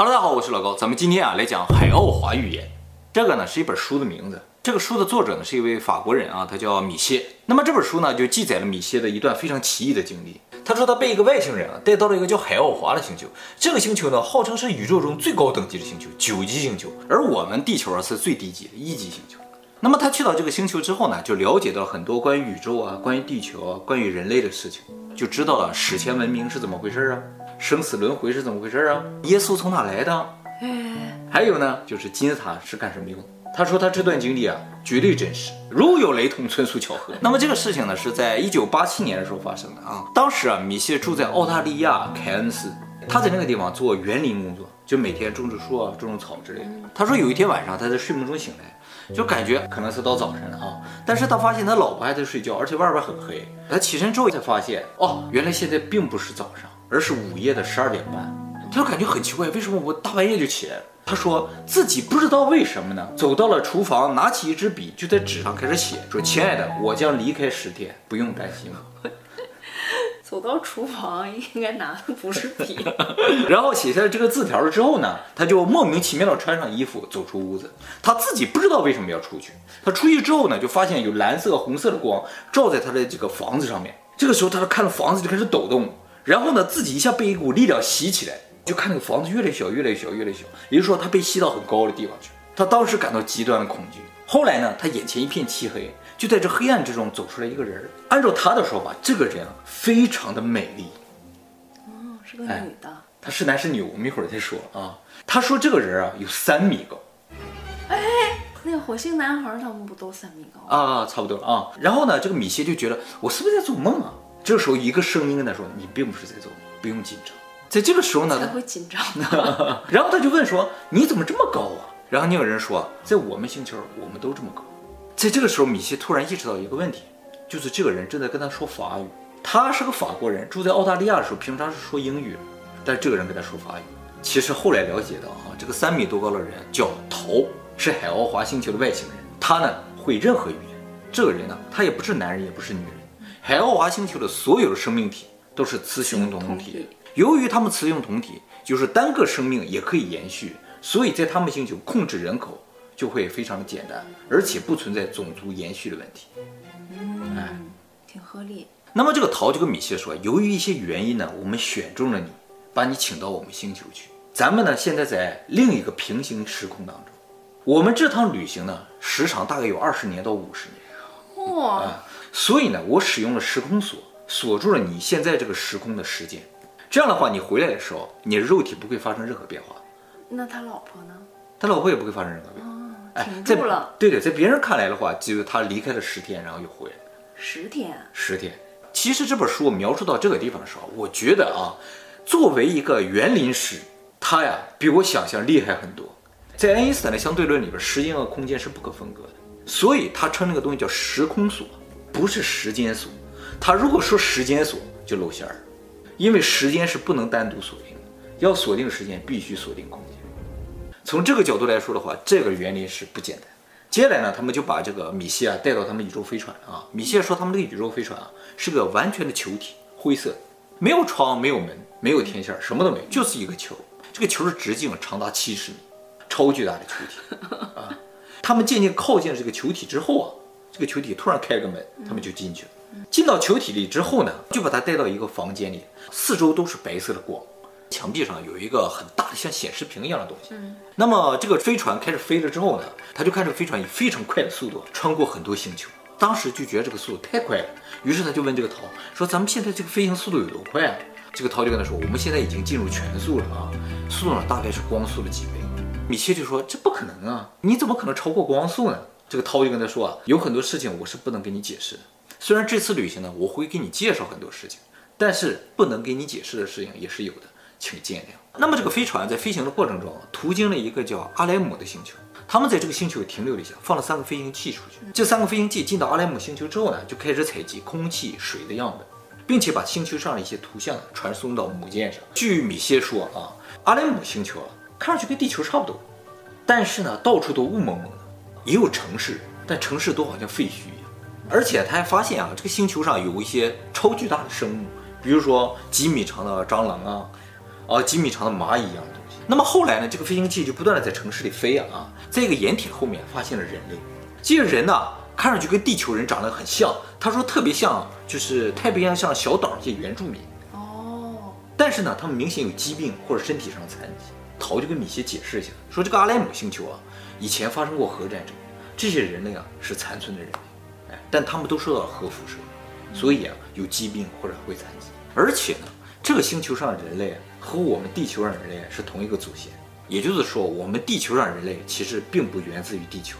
Hello，大家好，我是老高，咱们今天啊来讲海奥华预言。这个呢是一本书的名字，这个书的作者呢是一位法国人啊，他叫米歇。那么这本书呢就记载了米歇的一段非常奇异的经历。他说他被一个外星人啊带到了一个叫海奥华的星球，这个星球呢号称是宇宙中最高等级的星球，九级星球，而我们地球啊是最低级的一级星球。那么他去到这个星球之后呢，就了解到很多关于宇宙啊、关于地球啊、关于人类的事情，就知道了史前文明是怎么回事啊。生死轮回是怎么回事啊？耶稣从哪来的？还有呢，就是金字塔是干什么用的？他说他这段经历啊，绝对真实，如有雷同，纯属巧合。那么这个事情呢，是在一九八七年的时候发生的啊。当时啊，米歇住在澳大利亚凯恩斯，他在那个地方做园林工作，就每天种植树啊，种种草之类的。他说有一天晚上，他在睡梦中醒来，就感觉可能是到早晨了啊，但是他发现他老婆还在睡觉，而且外边很黑。他起身之后才发现，哦，原来现在并不是早上。而是午夜的十二点半，他就感觉很奇怪，为什么我大半夜就起来了？他说自己不知道为什么呢，走到了厨房，拿起一支笔，就在纸上开始写，说：“亲爱的，我将离开十天，不用担心了。”走到厨房应该拿的不是笔，然后写下了这个字条了之后呢，他就莫名其妙的穿上衣服走出屋子，他自己不知道为什么要出去。他出去之后呢，就发现有蓝色、红色的光照在他的这个房子上面。这个时候，他看到房子就开始抖动。然后呢，自己一下被一股力量吸起来，就看那个房子越来越小，越来越小，越来越小。也就是说，他被吸到很高的地方去。他当时感到极端的恐惧。后来呢，他眼前一片漆黑，就在这黑暗之中走出来一个人。按照他的说法，这个人啊，非常的美丽。哦，是个女的。他是男是女，我们一会儿再说啊。他说这个人啊，有三米高。哎，那个火星男孩他们不都三米高啊？差不多啊。然后呢，这个米歇就觉得我是不是在做梦啊？这个时候，一个声音跟他说：“你并不是在做梦，不用紧张。”在这个时候呢，他会紧张。然后他就问说：“你怎么这么高啊？”然后那个人说：“在我们星球，我们都这么高。”在这个时候，米歇突然意识到一个问题，就是这个人正在跟他说法语。他是个法国人，住在澳大利亚的时候，平常是说英语，但是这个人跟他说法语。其实后来了解到，哈，这个三米多高的人叫陶，是海奥华星球的外星人。他呢会任何语言。这个人呢，他也不是男人，也不是女人。海奥华星球的所有的生命体都是雌雄同体，由于他们雌雄同体，就是单个生命也可以延续，所以在他们星球控制人口就会非常的简单，而且不存在种族延续的问题。嗯，哎，挺合理。那么这个陶就跟米歇说，由于一些原因呢，我们选中了你，把你请到我们星球去。咱们呢现在在另一个平行时空当中，我们这趟旅行呢时长大概有二十年到五十年。哇。嗯所以呢，我使用了时空锁锁住了你现在这个时空的时间。这样的话，你回来的时候，你的肉体不会发生任何变化。那他老婆呢？他老婆也不会发生任何变化。哦，停住了。对对，在别人看来的话，就是他离开了十天，然后又回来。十天。十天。其实这本书描述到这个地方的时候，我觉得啊，作为一个园林师，他呀比我想象厉害很多。在爱因斯坦的相对论里边，时间和空间是不可分割的，所以他称那个东西叫时空锁。不是时间锁，他如果说时间锁就露馅儿，因为时间是不能单独锁定的，要锁定时间必须锁定空间。从这个角度来说的话，这个原理是不简单。接下来呢，他们就把这个米歇啊带到他们宇宙飞船啊。米歇说他们这个宇宙飞船啊是个完全的球体，灰色，没有窗，没有门，没有天线，什么都没有，就是一个球。这个球的直径长达七十米，超巨大的球体啊。他们渐渐靠近了这个球体之后啊。这个球体突然开了个门，他们就进去了。进到球体里之后呢，就把他带到一个房间里，四周都是白色的光，墙壁上有一个很大的像显示屏一样的东西。那么这个飞船开始飞了之后呢，他就看这个飞船以非常快的速度穿过很多星球，当时就觉得这个速度太快了，于是他就问这个陶说：“咱们现在这个飞行速度有多快啊？”这个陶就跟他说：“我们现在已经进入全速了啊，速度呢大概是光速的几倍。”米歇就说：“这不可能啊，你怎么可能超过光速呢？”这个涛就跟他说啊，有很多事情我是不能给你解释的。虽然这次旅行呢，我会给你介绍很多事情，但是不能给你解释的事情也是有的，请见谅。那么这个飞船在飞行的过程中，途经了一个叫阿莱姆的星球，他们在这个星球停留了一下，放了三个飞行器出去。这三个飞行器进到阿莱姆星球之后呢，就开始采集空气、水的样本，并且把星球上的一些图像传送到母舰上。据米歇说啊，阿莱姆星球啊，看上去跟地球差不多，但是呢，到处都雾蒙蒙的。也有城市，但城市都好像废墟一样。而且他还发现啊，这个星球上有一些超巨大的生物，比如说几米长的蟑螂啊，啊几米长的蚂蚁一样的东西。那么后来呢，这个飞行器就不断的在城市里飞啊啊，在一个掩体后面发现了人类，这些人呢，看上去跟地球人长得很像，他说特别像，就是太平洋上小岛这些原住民。哦，但是呢，他们明显有疾病或者身体上的残疾。陶就跟米歇解释一下，说这个阿莱姆星球啊，以前发生过核战争，这些人类啊是残存的人类，哎，但他们都受到了核辐射，所以啊有疾病或者会残疾。而且呢，这个星球上的人类和我们地球上的人类是同一个祖先，也就是说，我们地球上人类其实并不源自于地球。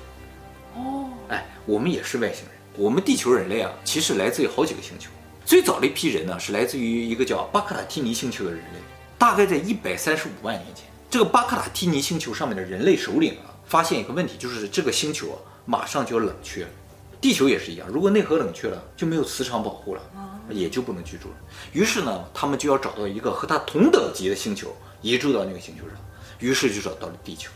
哦，哎，我们也是外星人。我们地球人类啊，其实来自于好几个星球。最早的一批人呢，是来自于一个叫巴克塔提尼星球的人类，大概在一百三十五万年前。这个巴克塔提尼星球上面的人类首领啊，发现一个问题，就是这个星球啊，马上就要冷却了。地球也是一样，如果内核冷却了，就没有磁场保护了，也就不能居住了。于是呢，他们就要找到一个和它同等级的星球，移住到那个星球上。于是就找到了地球。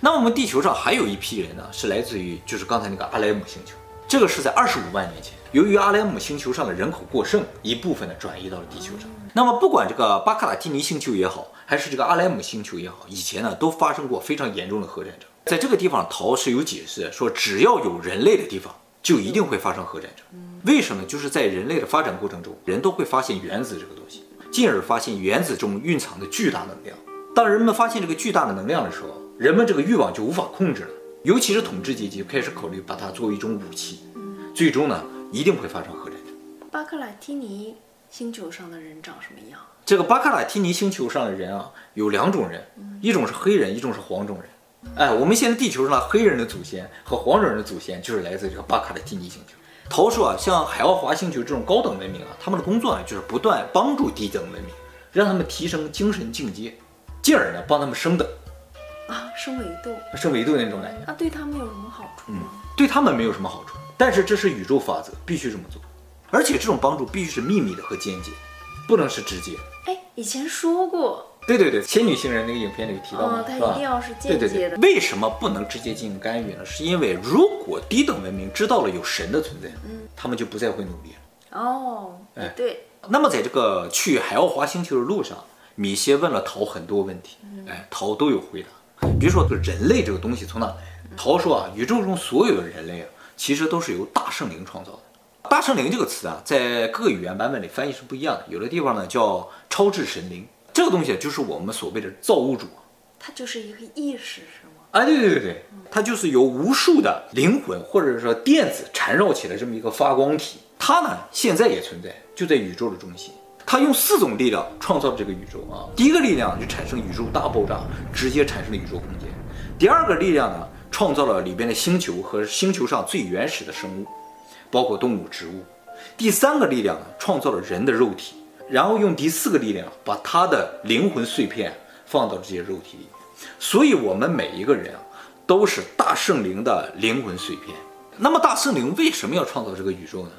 那我们地球上还有一批人呢，是来自于就是刚才那个阿莱姆星球。这个是在二十五万年前，由于阿莱姆星球上的人口过剩，一部分呢转移到了地球上。那么不管这个巴克拉提尼星球也好，还是这个阿莱姆星球也好，以前呢都发生过非常严重的核战争。在这个地方，陶是有解释说，只要有人类的地方，就一定会发生核战争。为什么？就是在人类的发展过程中，人都会发现原子这个东西，进而发现原子中蕴藏的巨大能量。当人们发现这个巨大的能量的时候，人们这个欲望就无法控制了，尤其是统治阶级开始考虑把它作为一种武器。最终呢，一定会发生核战争。巴克拉提尼星球上的人长什么样？这个巴克拉提尼星球上的人啊，有两种人，一种是黑人，一种是黄种人。哎，我们现在地球上的黑人的祖先和黄种人的祖先就是来自这个巴克拉提尼星球。陶说啊，像海奥华星球这种高等文明啊，他们的工作呢，就是不断帮助低等文明，让他们提升精神境界，进而呢帮他们升等。啊，升维度，升维度那种感觉。那对他们有什么好处吗？嗯，对他们没有什么好处。但是这是宇宙法则，必须这么做，而且这种帮助必须是秘密的和间接，不能是直接。哎，以前说过。对对对，仙女星人那个影片里提到过，哦，它一定要是间接的。对对对。为什么不能直接进行干预呢？是因为如果低等文明知道了有神的存在，嗯，他们就不再会努力了。哦，哎，对。那么在这个去海奥华星球的路上，米歇问了陶很多问题，哎，陶都有回答。比如说，人类这个东西从哪来？陶说啊，宇宙中所有的人类啊。其实都是由大圣灵创造的。大圣灵这个词啊，在各个语言版本里翻译是不一样的。有的地方呢叫超智神灵，这个东西就是我们所谓的造物主。它就是一个意识，是吗？哎，对对对对，它就是由无数的灵魂或者说电子缠绕起来这么一个发光体。它呢现在也存在，就在宇宙的中心。它用四种力量创造了这个宇宙啊。第一个力量就产生宇宙大爆炸，直接产生了宇宙空间。第二个力量呢？创造了里边的星球和星球上最原始的生物，包括动物、植物。第三个力量呢，创造了人的肉体，然后用第四个力量把他的灵魂碎片放到这些肉体里面。所以，我们每一个人啊，都是大圣灵的灵魂碎片。那么，大圣灵为什么要创造这个宇宙呢？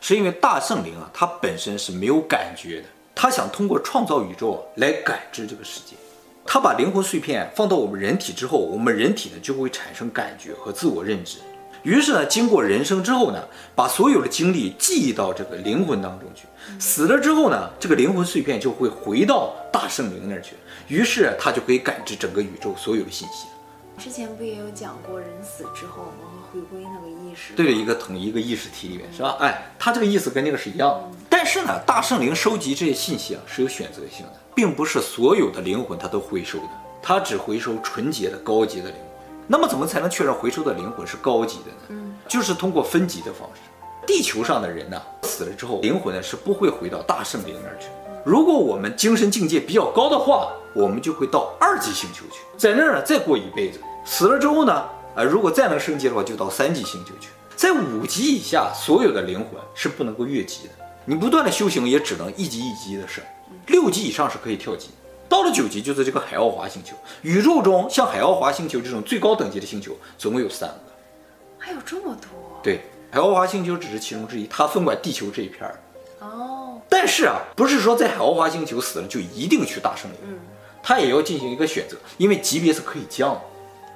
是因为大圣灵啊，它本身是没有感觉的，他想通过创造宇宙来感知这个世界。他把灵魂碎片放到我们人体之后，我们人体呢就会产生感觉和自我认知。于是呢，经过人生之后呢，把所有的经历记忆到这个灵魂当中去。死了之后呢，这个灵魂碎片就会回到大圣灵那儿去。于是他就可以感知整个宇宙所有的信息。之前不也有讲过，人死之后我们会回归那个意识？对，一个统一一个意识体里面是吧？哎，他这个意思跟那个是一样的。但是呢，大圣灵收集这些信息啊是有选择性的。并不是所有的灵魂它都回收的，它只回收纯洁的高级的灵魂。那么怎么才能确认回收的灵魂是高级的呢？嗯，就是通过分级的方式。地球上的人呢，死了之后灵魂呢是不会回到大圣灵那儿去。如果我们精神境界比较高的话，我们就会到二级星球去，在那儿呢再过一辈子。死了之后呢，啊，如果再能升级的话，就到三级星球去。在五级以下，所有的灵魂是不能够越级的。你不断的修行，也只能一级一级的升。六级以上是可以跳级，到了九级就是这个海奥华星球。宇宙中像海奥华星球这种最高等级的星球，总共有三个。还有这么多？对，海奥华星球只是其中之一，它分管地球这一片儿。哦。但是啊，不是说在海奥华星球死了就一定去大圣灵，嗯，它也要进行一个选择，因为级别是可以降的。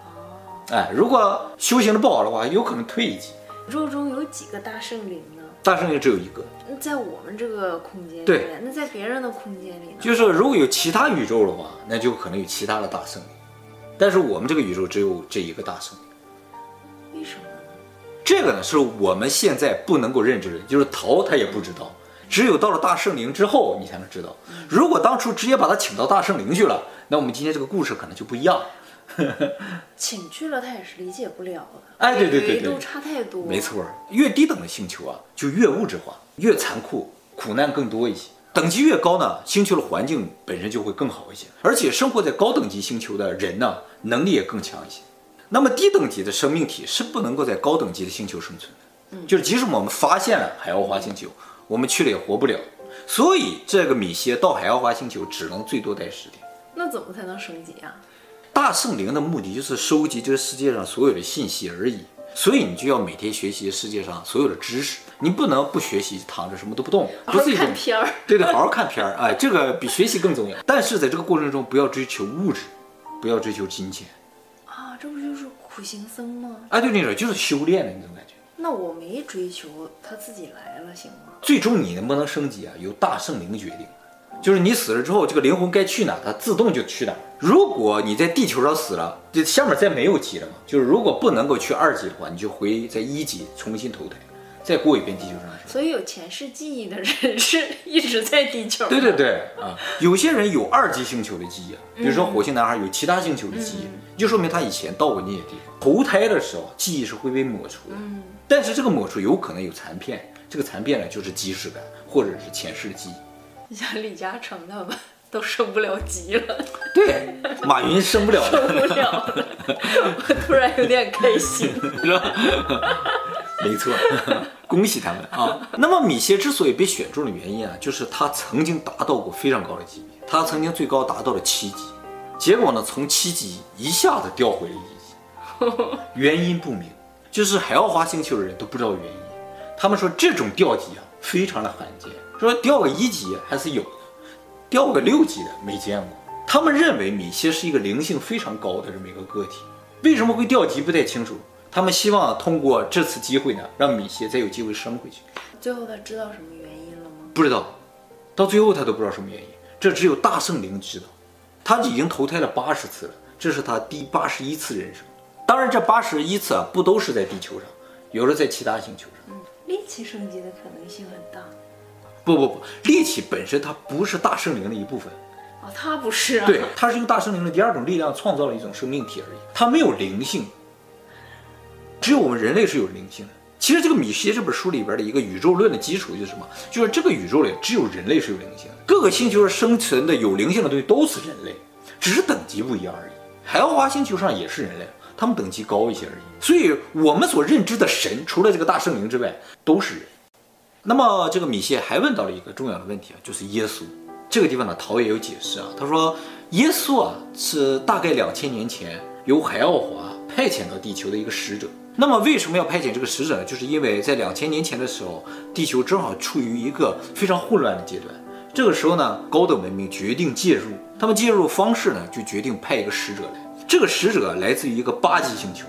哦。哎，如果修行的不好的话，有可能退一级。宇宙中有几个大圣灵呢？大圣灵只有一个。那在我们这个空间里对，那在别人的空间里呢？就是如果有其他宇宙的话，那就可能有其他的大圣灵。但是我们这个宇宙只有这一个大圣灵。为什么呢？这个呢，是我们现在不能够认知的，就是桃他也不知道，只有到了大圣灵之后，你才能知道。如果当初直接把他请到大圣灵去了，那我们今天这个故事可能就不一样。请去了他也是理解不了的。哎对对对对维度差太多。没错，越低等的星球啊，就越物质化，越残酷，苦难更多一些。等级越高呢，星球的环境本身就会更好一些，而且生活在高等级星球的人呢，能力也更强一些。那么低等级的生命体是不能够在高等级的星球生存的，嗯就是即使我们发现了海奥华星球，我们去了也活不了。所以这个米歇到海奥华星球只能最多待十天。那怎么才能升级啊？大圣灵的目的就是收集这个世界上所有的信息而已，所以你就要每天学习世界上所有的知识，你不能不学习，躺着什么都不动，不是一种看片儿。对对，好好看片儿，哎，这个比学习更重要。但是在这个过程中，不要追求物质，不要追求金钱，啊，这不就是苦行僧吗？哎，对那种就是修炼的那种感觉。那我没追求，他自己来了，行吗？最终你能不能升级啊，由大圣灵决定。就是你死了之后，这个灵魂该去哪，它自动就去哪。如果你在地球上死了，这下面再没有级了嘛？就是如果不能够去二级的话，你就回在一级重新投胎，再过一遍地球上的生活。所以有前世记忆的人是一直在地球。对对对啊，有些人有二级星球的记忆，比如说火星男孩有其他星球的记忆，就说明他以前到过那些地方。投胎的时候，记忆是会被抹除的，但是这个抹除有可能有残片，这个残片呢就是即视感或者是前世的记忆。像李嘉诚他们都升不了级了，对，马云升不了了，升不了了，我突然有点开心，是吧？没错，恭喜他们啊！那么米歇之所以被选中的原因啊，就是他曾经达到过非常高的级别，他曾经最高达到了七级，结果呢，从七级一下子掉回了一级，原因不明，就是海奥华星球的人都不知道原因，他们说这种掉级啊，非常的罕见。说掉个一级还是有的，掉个六级的没见过。他们认为米歇是一个灵性非常高的这么一个个体，为什么会掉级不太清楚。他们希望通过这次机会呢，让米歇再有机会升回去。最后他知道什么原因了吗？不知道，到最后他都不知道什么原因。这只有大圣灵知道。他已经投胎了八十次了，这是他第八十一次人生。当然，这八十一次啊，不都是在地球上，有的在其他星球上。嗯，力气升级的可能性很大。不不不，力气本身它不是大圣灵的一部分，哦，它不是啊，对，它是用大圣灵的第二种力量创造了一种生命体而已，它没有灵性，只有我们人类是有灵性的。其实这个米歇这本书里边的一个宇宙论的基础就是什么？就是这个宇宙里只有人类是有灵性的，各个星球上生存的有灵性的东西都是人类，只是等级不一样而已。海奥华星球上也是人类，他们等级高一些而已。所以我们所认知的神，除了这个大圣灵之外，都是人。那么这个米歇还问到了一个重要的问题啊，就是耶稣。这个地方呢，陶也有解释啊。他说，耶稣啊是大概两千年前由海奥华派遣到地球的一个使者。那么为什么要派遣这个使者呢？就是因为在两千年前的时候，地球正好处于一个非常混乱的阶段。这个时候呢，高等文明决定介入。他们介入方式呢，就决定派一个使者来。这个使者来自于一个八级星球，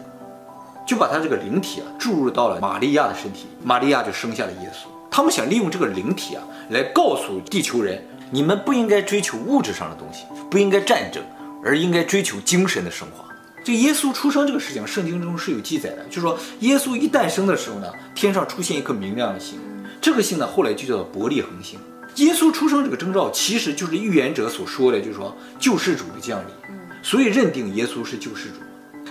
就把他这个灵体啊注入到了玛利亚的身体，玛利亚就生下了耶稣。他们想利用这个灵体啊，来告诉地球人，你们不应该追求物质上的东西，不应该战争，而应该追求精神的升华。这耶稣出生这个事情，圣经中是有记载的，就是说耶稣一诞生的时候呢，天上出现一颗明亮的星，这个星呢后来就叫做伯利恒星。耶稣出生这个征兆，其实就是预言者所说的，就是说救世主的降临，所以认定耶稣是救世主。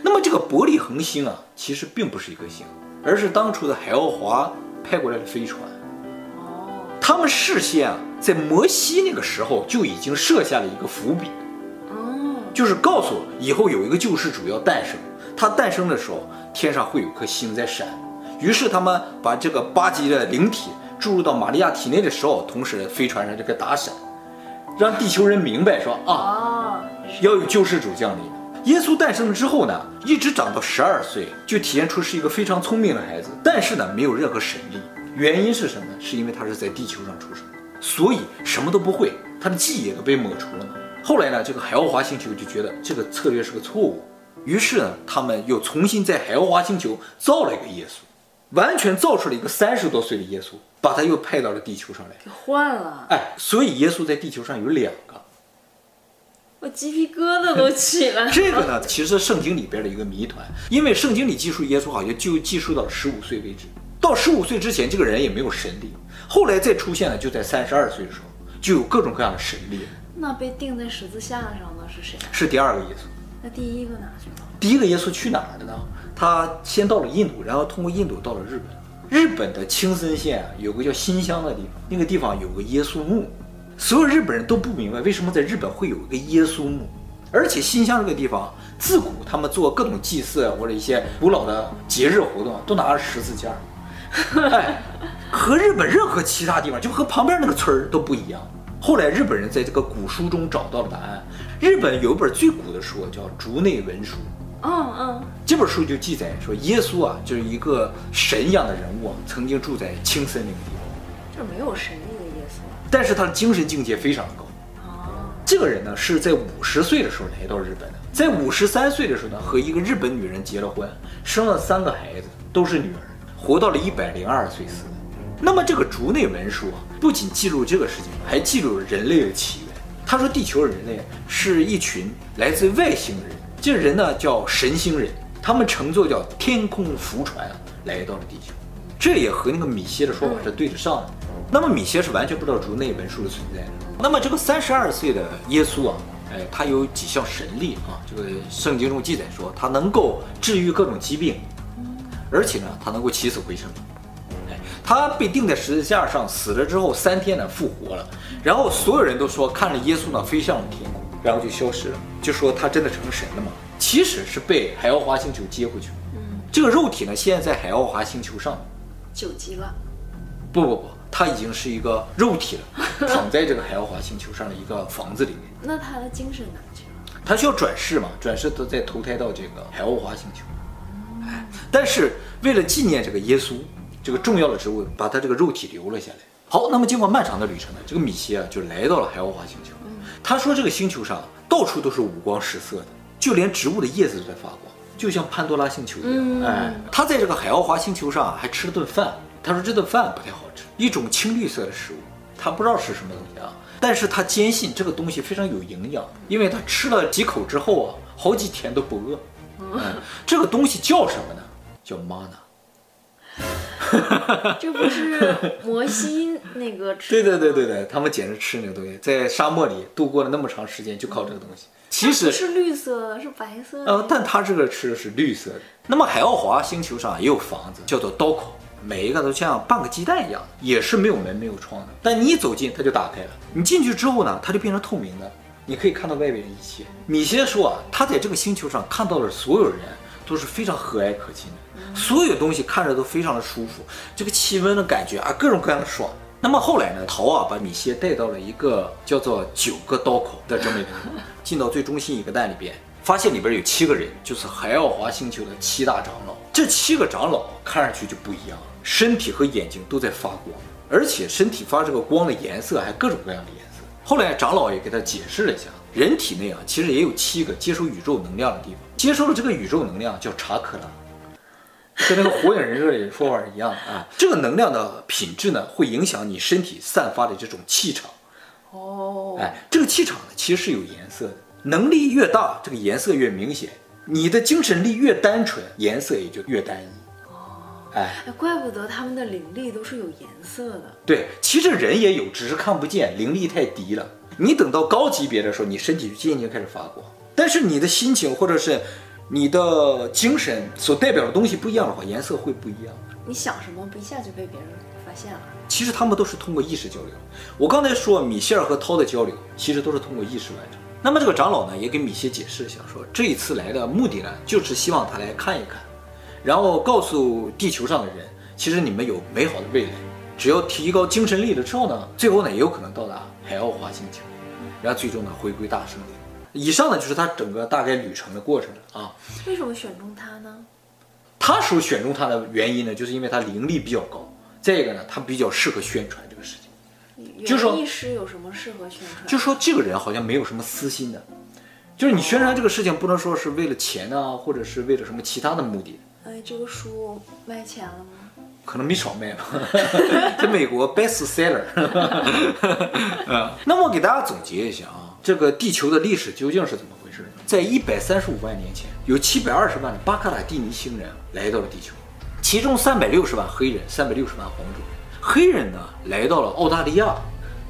那么这个伯利恒星啊，其实并不是一颗星，而是当初的海奥华派过来的飞船。他们事先啊，在摩西那个时候就已经设下了一个伏笔，哦，就是告诉以后有一个救世主要诞生，他诞生的时候天上会有颗星在闪，于是他们把这个八级的灵体注入到玛利亚体内的时候，同时飞船上这个打闪，让地球人明白说啊，要有救世主降临。耶稣诞生了之后呢，一直长到十二岁，就体现出是一个非常聪明的孩子，但是呢，没有任何神力。原因是什么？是因为他是在地球上出生，所以什么都不会，他的记忆也都被抹除了嘛。后来呢，这个海奥华星球就觉得这个策略是个错误，于是呢，他们又重新在海奥华星球造了一个耶稣，完全造出了一个三十多岁的耶稣，把他又派到了地球上来。给换了，哎，所以耶稣在地球上有两个。我鸡皮疙瘩都起来了。这个呢，其实圣经里边的一个谜团，因为圣经里记述耶稣好像就记述到十五岁为止，到十五岁之前，这个人也没有神力，后来再出现了，就在三十二岁的时候，就有各种各样的神力。那被钉在十字架上的是谁？是第二个耶稣。那第一个哪去了？第一个耶稣去哪儿了呢？他先到了印度，然后通过印度到了日本。日本的青森县啊，有个叫新乡的地方，那个地方有个耶稣墓。所有日本人都不明白为什么在日本会有一个耶稣墓，而且新乡这个地方自古他们做各种祭祀或者一些古老的节日活动都拿着十字架，哎，和日本任何其他地方就和旁边那个村儿都不一样。后来日本人在这个古书中找到了答案。日本有一本最古的书叫《竹内文书》，嗯嗯，这本书就记载说耶稣啊就是一个神一样的人物，曾经住在青森那个地方，这没有神。但是他的精神境界非常的高。这个人呢是在五十岁的时候来到日本的，在五十三岁的时候呢和一个日本女人结了婚，生了三个孩子，都是女儿，活到了一百零二岁死的。那么这个竹内文书啊，不仅记录这个事情，还记录了人类的起源。他说地球人类是一群来自外星人，这人呢叫神星人，他们乘坐叫天空浮船来到了地球，这也和那个米歇的说法是对得上的。那么米歇是完全不知道竹内文书的存在的。那么这个三十二岁的耶稣啊，哎，他有几项神力啊？这个圣经中记载说，他能够治愈各种疾病，而且呢，他能够起死回生。哎，他被钉在十字架上死了之后，三天呢复活了。然后所有人都说看着耶稣呢飞向了天空，然后就消失了，就说他真的成神了吗？其实是被海奥华星球接回去了。嗯，这个肉体呢现在在海奥华星球上，九级了。不不不。他已经是一个肉体了，躺在这个海奥华星球上的一个房子里面。那他的精神哪去了？他需要转世嘛？转世都再投胎到这个海奥华星球。哎，但是为了纪念这个耶稣这个重要的职务，把他这个肉体留了下来。好，那么经过漫长的旅程呢，这个米奇啊就来到了海奥华星球。他说这个星球上到处都是五光十色的，就连植物的叶子都在发光，就像潘多拉星球一样。哎，他在这个海奥华星球上还吃了顿饭。他说这顿饭不太好吃，一种青绿色的食物，他不知道是什么东西啊，但是他坚信这个东西非常有营养，因为他吃了几口之后啊，好几天都不饿。嗯，这个东西叫什么呢？叫 mana。这不是摩西那个吃？对对对对对，他们简直吃那个东西，在沙漠里度过了那么长时间，就靠这个东西。其实是绿色的，是白色的。呃，但他这个吃的是绿色的。那么海奥华星球上也有房子，叫做刀口。每一个都像半个鸡蛋一样，也是没有门没有窗的。但你一走近，它就打开了。你进去之后呢，它就变成透明的，你可以看到外边的一切。米歇说啊，他在这个星球上看到的所有人都是非常和蔼可亲的，所有东西看着都非常的舒服，这个气温的感觉啊，各种各样的爽。那么后来呢，陶啊把米歇带到了一个叫做九个刀口的这么一个地方，进到最中心一个蛋里边。发现里边有七个人，就是海奥华星球的七大长老。这七个长老看上去就不一样，身体和眼睛都在发光，而且身体发这个光的颜色还各种各样的颜色。后来长老也给他解释了一下，人体内啊其实也有七个接收宇宙能量的地方，接收了这个宇宙能量叫查克拉，跟那个火影忍者里说法一样啊。这个能量的品质呢，会影响你身体散发的这种气场。哦，哎，这个气场呢其实是有颜色的。能力越大，这个颜色越明显；你的精神力越单纯，颜色也就越单一。哦，哎，怪不得他们的灵力都是有颜色的。对，其实人也有，只是看不见，灵力太低了。你等到高级别的时候，你身体就渐渐开始发光。但是你的心情或者是你的精神所代表的东西不一样的话，颜色会不一样。你想什么，不一下就被别人发现了。其实他们都是通过意识交流。我刚才说米歇尔和涛的交流，其实都是通过意识完成。那么这个长老呢，也给米歇解释一下，说这一次来的目的呢，就是希望他来看一看，然后告诉地球上的人，其实你们有美好的未来，只要提高精神力了之后呢，最后呢也有可能到达海奥华星球，然后最终呢回归大圣殿。以上呢就是他整个大概旅程的过程了啊。为什么选中他呢？他说选中他的原因呢，就是因为他灵力比较高，再一个呢，他比较适合宣传这个事情。就说医师有什么适合宣传？就说这个人好像没有什么私心的，就是你宣传这个事情不能说是为了钱啊，或者是为了什么其他的目的。哎，这个书卖钱了吗？可能没少卖吧，在美国 best seller。嗯，那么我给大家总结一下啊，这个地球的历史究竟是怎么回事呢？在一百三十五万年前，有七百二十万的巴卡塔蒂尼星人来到了地球，其中三百六十万黑人，三百六十万黄种人。黑人呢来到了澳大利亚，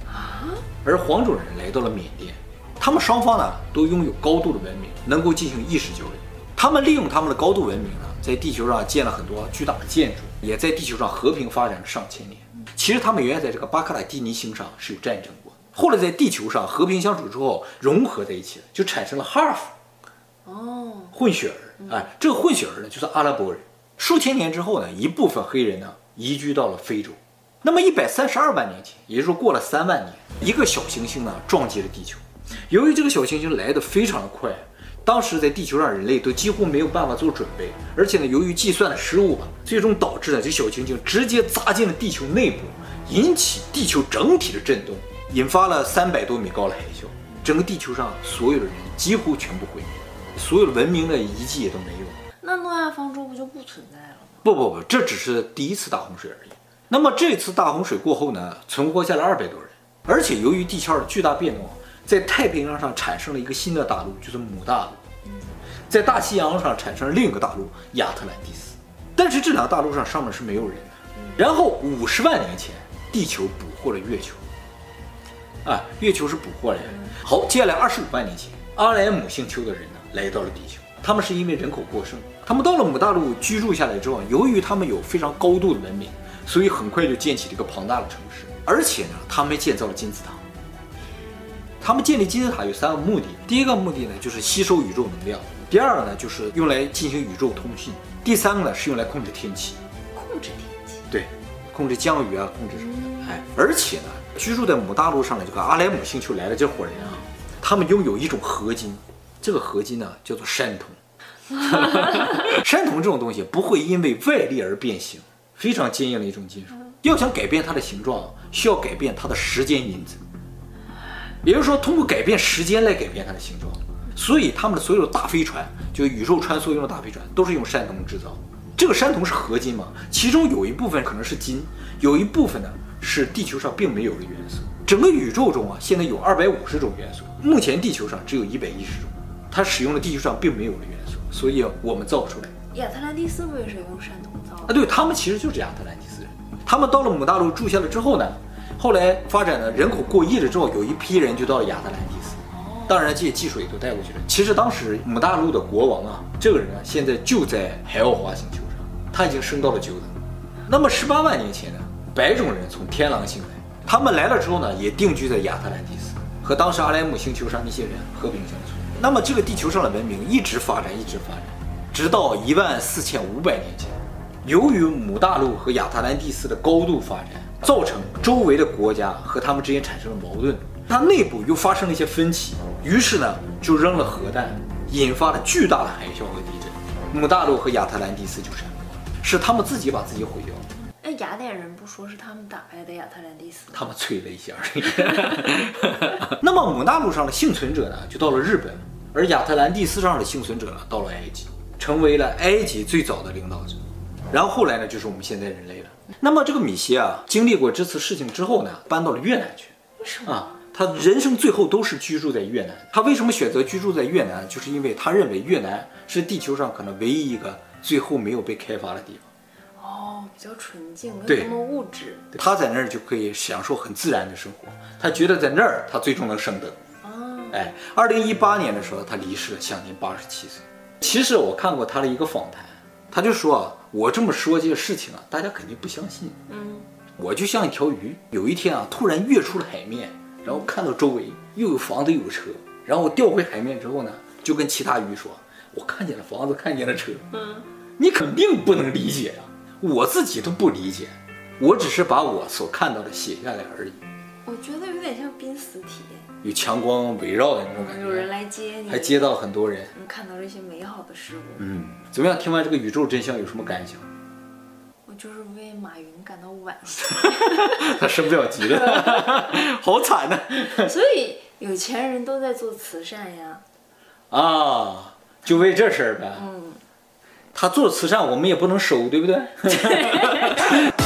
啊而黄种人来到了缅甸。他们双方呢都拥有高度的文明，能够进行意识交流。他们利用他们的高度文明呢，在地球上建了很多巨大的建筑，也在地球上和平发展了上千年。其实他们原来在这个巴卡塔蒂尼星上是有战争过，后来在地球上和平相处之后融合在一起了，就产生了哈夫，哦，混血儿。哎，这个混血儿呢就是阿拉伯人。数千年之后呢，一部分黑人呢移居到了非洲。那么一百三十二万年前，也就是说过了三万年，一个小行星呢撞击了地球。由于这个小行星来得非常的快。当时在地球上，人类都几乎没有办法做准备，而且呢，由于计算的失误吧，最终导致了这小行星直接砸进了地球内部，引起地球整体的震动，引发了三百多米高的海啸，整个地球上所有的人几乎全部毁灭，所有的文明的遗迹也都没有。那诺亚方舟不就不存在了吗？不不不，这只是第一次大洪水而已。那么这次大洪水过后呢，存活下来二百多人，而且由于地壳的巨大变动。在太平洋上产生了一个新的大陆，就是母大陆。在大西洋上产生了另一个大陆亚特兰蒂斯，但是这两个大陆上上面是没有人的。然后五十万年前，地球捕获了月球。啊，月球是捕获来的。好，接下来二十五万年前，阿莱姆星球的人呢来到了地球。他们是因为人口过剩，他们到了母大陆居住下来之后，由于他们有非常高度的文明，所以很快就建起了一个庞大的城市，而且呢，他们建造了金字塔。他们建立金字塔有三个目的，第一个目的呢就是吸收宇宙能量，第二个呢就是用来进行宇宙通信，第三个呢是用来控制天气。控制天气？对，控制降雨啊，控制什么的。哎，而且呢，居住在母大陆上的这个阿莱姆星球来的这伙人啊，他们拥有一种合金，这个合金呢叫做山铜。山铜这种东西不会因为外力而变形，非常坚硬的一种金属。要想改变它的形状，需要改变它的时间因子。也就是说，通过改变时间来改变它的形状，所以他们的所有的大飞船，就宇宙穿梭用的大飞船，都是用山铜制造。这个山铜是合金嘛？其中有一部分可能是金，有一部分呢是地球上并没有的元素。整个宇宙中啊，现在有二百五十种元素，目前地球上只有一百一十种，它使用了地球上并没有的元素，所以我们造不出来。亚特兰蒂斯不也是用山铜造的？啊，对，他们其实就是亚特兰蒂斯人。他们到了母大陆住下了之后呢？后来发展的人口过亿了之后，有一批人就到了亚特兰蒂斯，当然这些技术也都带过去了。其实当时母大陆的国王啊，这个人啊，现在就在海奥华星球上，他已经升到了九等。那么十八万年前呢，白种人从天狼星来，他们来了之后呢，也定居在亚特兰蒂斯，和当时阿莱姆星球上那些人和平相处。那么这个地球上的文明一直发展，一直发展，直到一万四千五百年前，由于母大陆和亚特兰蒂斯的高度发展。造成周围的国家和他们之间产生了矛盾，它内部又发生了一些分歧，于是呢就扔了核弹，引发了巨大的海啸和地震，母大陆和亚特兰蒂斯就沉没了，是他们自己把自己毁掉。哎，雅典人不说是他们打败的亚特兰蒂斯？他们吹了一下而已。那么母大陆上的幸存者呢，就到了日本，而亚特兰蒂斯上的幸存者呢，到了埃及，成为了埃及最早的领导者。然后后来呢，就是我们现在人类了。那么这个米歇啊，经历过这次事情之后呢，搬到了越南去。为什么啊？他人生最后都是居住在越南。他为什么选择居住在越南？就是因为他认为越南是地球上可能唯一一个最后没有被开发的地方。哦，比较纯净，没有什么物质。他在那儿就可以享受很自然的生活。他觉得在那儿他最终能升等。哦。哎，二零一八年的时候他离世了，享年八十七岁。其实我看过他的一个访谈，他就说啊。我这么说这个事情啊，大家肯定不相信。嗯，我就像一条鱼，有一天啊，突然跃出了海面，然后看到周围又有房子又有车，然后我掉回海面之后呢，就跟其他鱼说，我看见了房子，看见了车。嗯，你肯定不能理解呀，我自己都不理解，我只是把我所看到的写下来而已。我觉得有点像濒死体验。有强光围绕的那种感觉，有人来接你，还接到很多人，能看到这些美好的事物。嗯，怎么样？听完这个宇宙真相有什么感想？我就是为马云感到惋惜，他升不了级了，好惨呐、啊！所以有钱人都在做慈善呀。啊，就为这事儿呗。嗯，他做慈善我们也不能收，对不对？